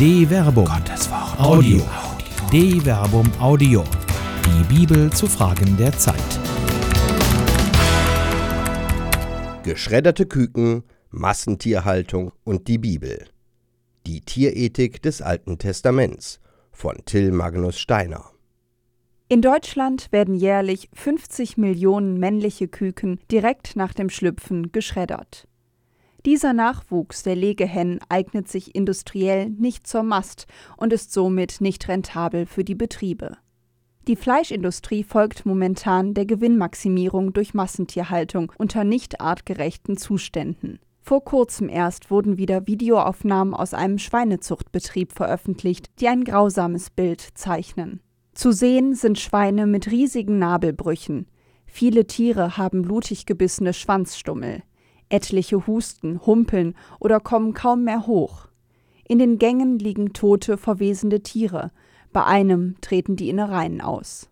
De Verbum. Gottes Wort. Audio. De Verbum Audio. Die Bibel zu Fragen der Zeit. Geschredderte Küken, Massentierhaltung und die Bibel. Die Tierethik des Alten Testaments von Till Magnus Steiner. In Deutschland werden jährlich 50 Millionen männliche Küken direkt nach dem Schlüpfen geschreddert. Dieser Nachwuchs der Legehennen eignet sich industriell nicht zur Mast und ist somit nicht rentabel für die Betriebe. Die Fleischindustrie folgt momentan der Gewinnmaximierung durch Massentierhaltung unter nicht artgerechten Zuständen. Vor kurzem erst wurden wieder Videoaufnahmen aus einem Schweinezuchtbetrieb veröffentlicht, die ein grausames Bild zeichnen. Zu sehen sind Schweine mit riesigen Nabelbrüchen. Viele Tiere haben blutig gebissene Schwanzstummel. Etliche husten, humpeln oder kommen kaum mehr hoch. In den Gängen liegen tote, verwesende Tiere. Bei einem treten die Innereien aus.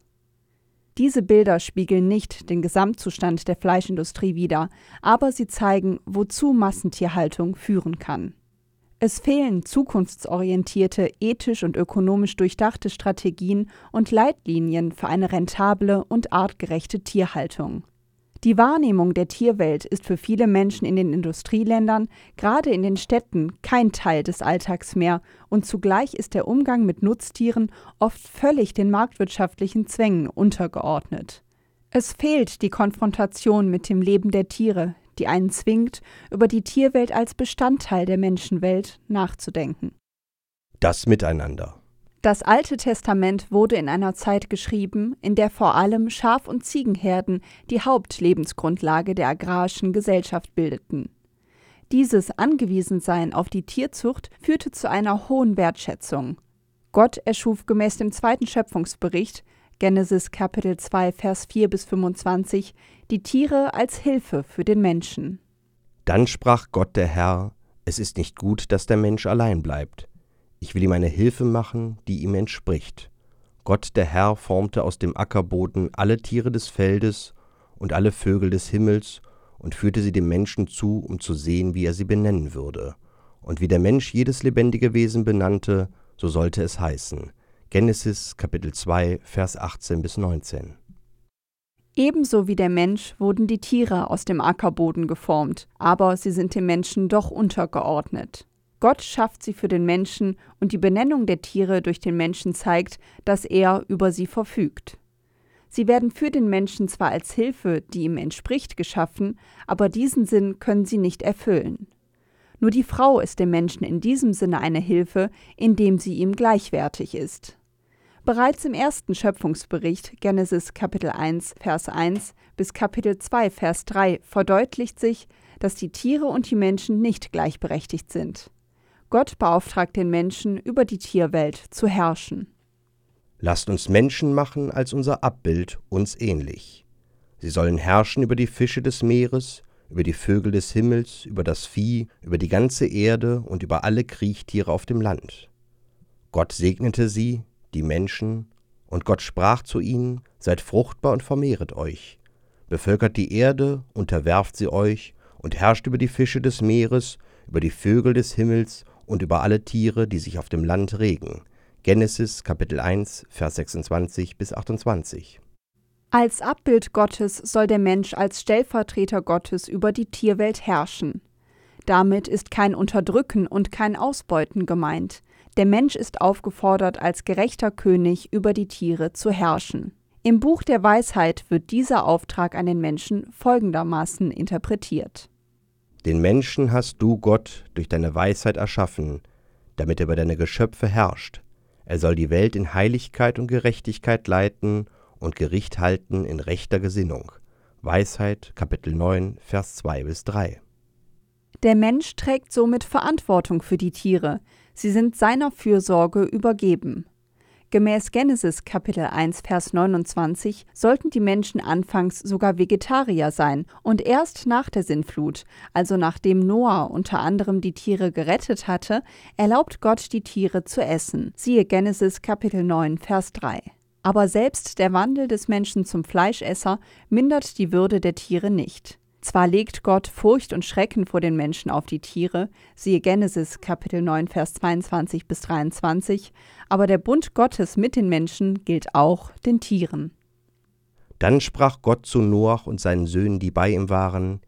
Diese Bilder spiegeln nicht den Gesamtzustand der Fleischindustrie wider, aber sie zeigen, wozu Massentierhaltung führen kann. Es fehlen zukunftsorientierte, ethisch und ökonomisch durchdachte Strategien und Leitlinien für eine rentable und artgerechte Tierhaltung. Die Wahrnehmung der Tierwelt ist für viele Menschen in den Industrieländern, gerade in den Städten, kein Teil des Alltags mehr, und zugleich ist der Umgang mit Nutztieren oft völlig den marktwirtschaftlichen Zwängen untergeordnet. Es fehlt die Konfrontation mit dem Leben der Tiere, die einen zwingt, über die Tierwelt als Bestandteil der Menschenwelt nachzudenken. Das Miteinander. Das Alte Testament wurde in einer Zeit geschrieben, in der vor allem Schaf- und Ziegenherden die Hauptlebensgrundlage der agrarischen Gesellschaft bildeten. Dieses Angewiesensein auf die Tierzucht führte zu einer hohen Wertschätzung. Gott erschuf gemäß dem zweiten Schöpfungsbericht Genesis Kapitel 2 Vers 4 bis 25 die Tiere als Hilfe für den Menschen. Dann sprach Gott der Herr, es ist nicht gut, dass der Mensch allein bleibt. Ich will ihm eine Hilfe machen, die ihm entspricht. Gott der Herr formte aus dem Ackerboden alle Tiere des Feldes und alle Vögel des Himmels und führte sie dem Menschen zu, um zu sehen, wie er sie benennen würde. Und wie der Mensch jedes lebendige Wesen benannte, so sollte es heißen. Genesis Kapitel 2, Vers 18 bis 19. Ebenso wie der Mensch wurden die Tiere aus dem Ackerboden geformt, aber sie sind dem Menschen doch untergeordnet. Gott schafft sie für den Menschen und die Benennung der Tiere durch den Menschen zeigt, dass er über sie verfügt. Sie werden für den Menschen zwar als Hilfe, die ihm entspricht, geschaffen, aber diesen Sinn können sie nicht erfüllen. Nur die Frau ist dem Menschen in diesem Sinne eine Hilfe, indem sie ihm gleichwertig ist. Bereits im ersten Schöpfungsbericht Genesis Kapitel 1 Vers 1 bis Kapitel 2 Vers 3 verdeutlicht sich, dass die Tiere und die Menschen nicht gleichberechtigt sind. Gott beauftragt den Menschen, über die Tierwelt zu herrschen. Lasst uns Menschen machen als unser Abbild uns ähnlich. Sie sollen herrschen über die Fische des Meeres, über die Vögel des Himmels, über das Vieh, über die ganze Erde und über alle Kriechtiere auf dem Land. Gott segnete sie, die Menschen, und Gott sprach zu ihnen, Seid fruchtbar und vermehret euch, bevölkert die Erde, unterwerft sie euch, und herrscht über die Fische des Meeres, über die Vögel des Himmels und über alle Tiere, die sich auf dem Land regen. Genesis Kapitel 1, Vers 26 bis 28. Als Abbild Gottes soll der Mensch als Stellvertreter Gottes über die Tierwelt herrschen. Damit ist kein Unterdrücken und kein Ausbeuten gemeint. Der Mensch ist aufgefordert, als gerechter König über die Tiere zu herrschen. Im Buch der Weisheit wird dieser Auftrag an den Menschen folgendermaßen interpretiert. Den Menschen hast du, Gott, durch deine Weisheit erschaffen, damit er über deine Geschöpfe herrscht. Er soll die Welt in Heiligkeit und Gerechtigkeit leiten und Gericht halten in rechter Gesinnung. Weisheit, Kapitel 9, Vers 2 bis 3. Der Mensch trägt somit Verantwortung für die Tiere, sie sind seiner Fürsorge übergeben. Gemäß Genesis Kapitel 1 Vers 29 sollten die Menschen anfangs sogar Vegetarier sein und erst nach der Sintflut, also nachdem Noah unter anderem die Tiere gerettet hatte, erlaubt Gott die Tiere zu essen. Siehe Genesis Kapitel 9 Vers 3. Aber selbst der Wandel des Menschen zum Fleischesser mindert die Würde der Tiere nicht. Zwar legt Gott Furcht und Schrecken vor den Menschen auf die Tiere, siehe Genesis Kapitel 9 Vers 22 bis 23, aber der Bund Gottes mit den Menschen gilt auch den Tieren. Dann sprach Gott zu Noach und seinen Söhnen, die bei ihm waren,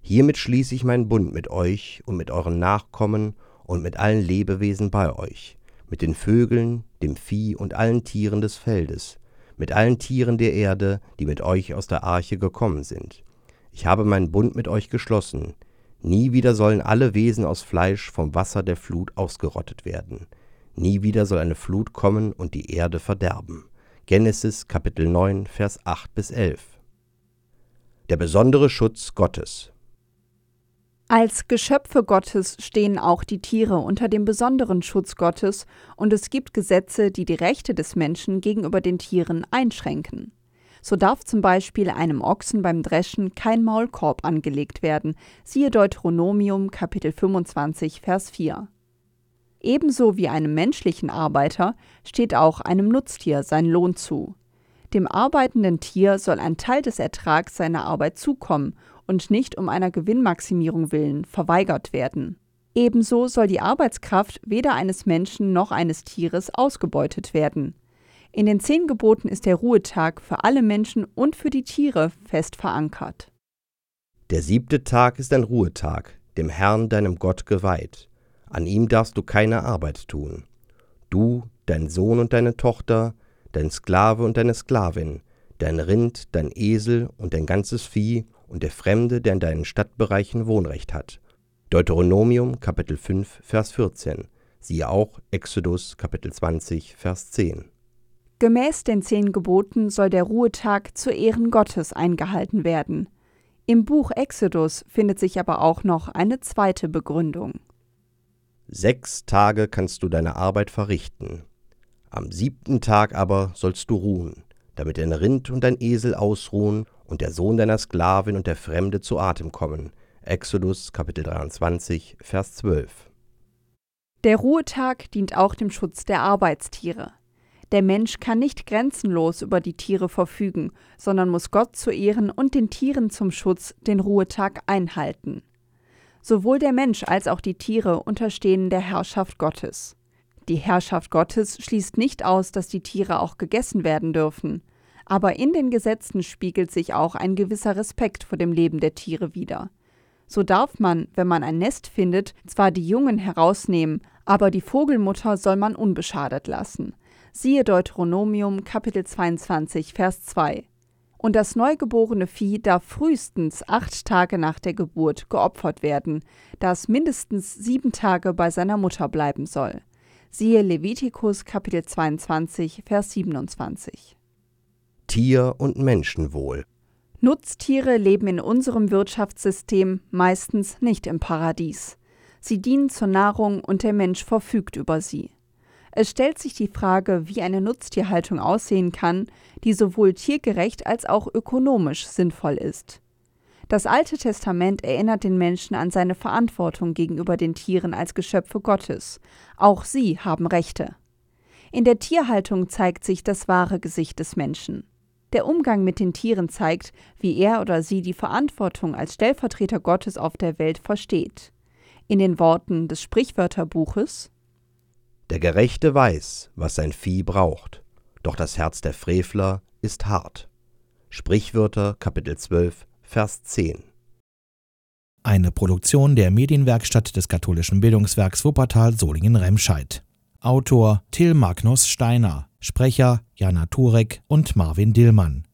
Hiermit schließe ich meinen Bund mit euch und mit euren Nachkommen und mit allen Lebewesen bei euch, mit den Vögeln, dem Vieh und allen Tieren des Feldes, mit allen Tieren der Erde, die mit euch aus der Arche gekommen sind ich habe meinen Bund mit euch geschlossen. Nie wieder sollen alle Wesen aus Fleisch vom Wasser der Flut ausgerottet werden. Nie wieder soll eine Flut kommen und die Erde verderben. Genesis Kapitel 9, Vers 8 bis 11. Der besondere Schutz Gottes. Als Geschöpfe Gottes stehen auch die Tiere unter dem besonderen Schutz Gottes und es gibt Gesetze, die die Rechte des Menschen gegenüber den Tieren einschränken. So darf zum Beispiel einem Ochsen beim Dreschen kein Maulkorb angelegt werden, siehe Deuteronomium Kapitel 25, Vers 4. Ebenso wie einem menschlichen Arbeiter steht auch einem Nutztier sein Lohn zu. Dem arbeitenden Tier soll ein Teil des Ertrags seiner Arbeit zukommen und nicht um einer Gewinnmaximierung willen verweigert werden. Ebenso soll die Arbeitskraft weder eines Menschen noch eines Tieres ausgebeutet werden. In den zehn Geboten ist der Ruhetag für alle Menschen und für die Tiere fest verankert. Der siebte Tag ist ein Ruhetag, dem Herrn deinem Gott geweiht. An ihm darfst du keine Arbeit tun. Du, dein Sohn und deine Tochter, dein Sklave und deine Sklavin, dein Rind, dein Esel und dein ganzes Vieh und der Fremde, der in deinen Stadtbereichen Wohnrecht hat. Deuteronomium Kapitel 5 Vers 14. Siehe auch Exodus Kapitel 20 Vers 10. Gemäß den zehn Geboten soll der Ruhetag zu Ehren Gottes eingehalten werden. Im Buch Exodus findet sich aber auch noch eine zweite Begründung. Sechs Tage kannst du deine Arbeit verrichten. Am siebten Tag aber sollst du ruhen, damit dein Rind und dein Esel ausruhen und der Sohn deiner Sklavin und der Fremde zu Atem kommen. Exodus Kapitel 23, Vers 12. Der Ruhetag dient auch dem Schutz der Arbeitstiere. Der Mensch kann nicht grenzenlos über die Tiere verfügen, sondern muss Gott zu Ehren und den Tieren zum Schutz den Ruhetag einhalten. Sowohl der Mensch als auch die Tiere unterstehen der Herrschaft Gottes. Die Herrschaft Gottes schließt nicht aus, dass die Tiere auch gegessen werden dürfen, aber in den Gesetzen spiegelt sich auch ein gewisser Respekt vor dem Leben der Tiere wider. So darf man, wenn man ein Nest findet, zwar die Jungen herausnehmen, aber die Vogelmutter soll man unbeschadet lassen. Siehe Deuteronomium Kapitel 22, Vers 2. Und das neugeborene Vieh darf frühestens acht Tage nach der Geburt geopfert werden, da es mindestens sieben Tage bei seiner Mutter bleiben soll. Siehe Levitikus Kapitel 22, Vers 27. Tier- und Menschenwohl. Nutztiere leben in unserem Wirtschaftssystem meistens nicht im Paradies. Sie dienen zur Nahrung und der Mensch verfügt über sie. Es stellt sich die Frage, wie eine Nutztierhaltung aussehen kann, die sowohl tiergerecht als auch ökonomisch sinnvoll ist. Das Alte Testament erinnert den Menschen an seine Verantwortung gegenüber den Tieren als Geschöpfe Gottes. Auch sie haben Rechte. In der Tierhaltung zeigt sich das wahre Gesicht des Menschen. Der Umgang mit den Tieren zeigt, wie er oder sie die Verantwortung als Stellvertreter Gottes auf der Welt versteht. In den Worten des Sprichwörterbuches der Gerechte weiß, was sein Vieh braucht, doch das Herz der Frevler ist hart. Sprichwörter Kapitel 12 Vers 10 Eine Produktion der Medienwerkstatt des katholischen Bildungswerks Wuppertal Solingen-Remscheid. Autor Till Magnus Steiner, Sprecher Jana Turek und Marvin Dillmann.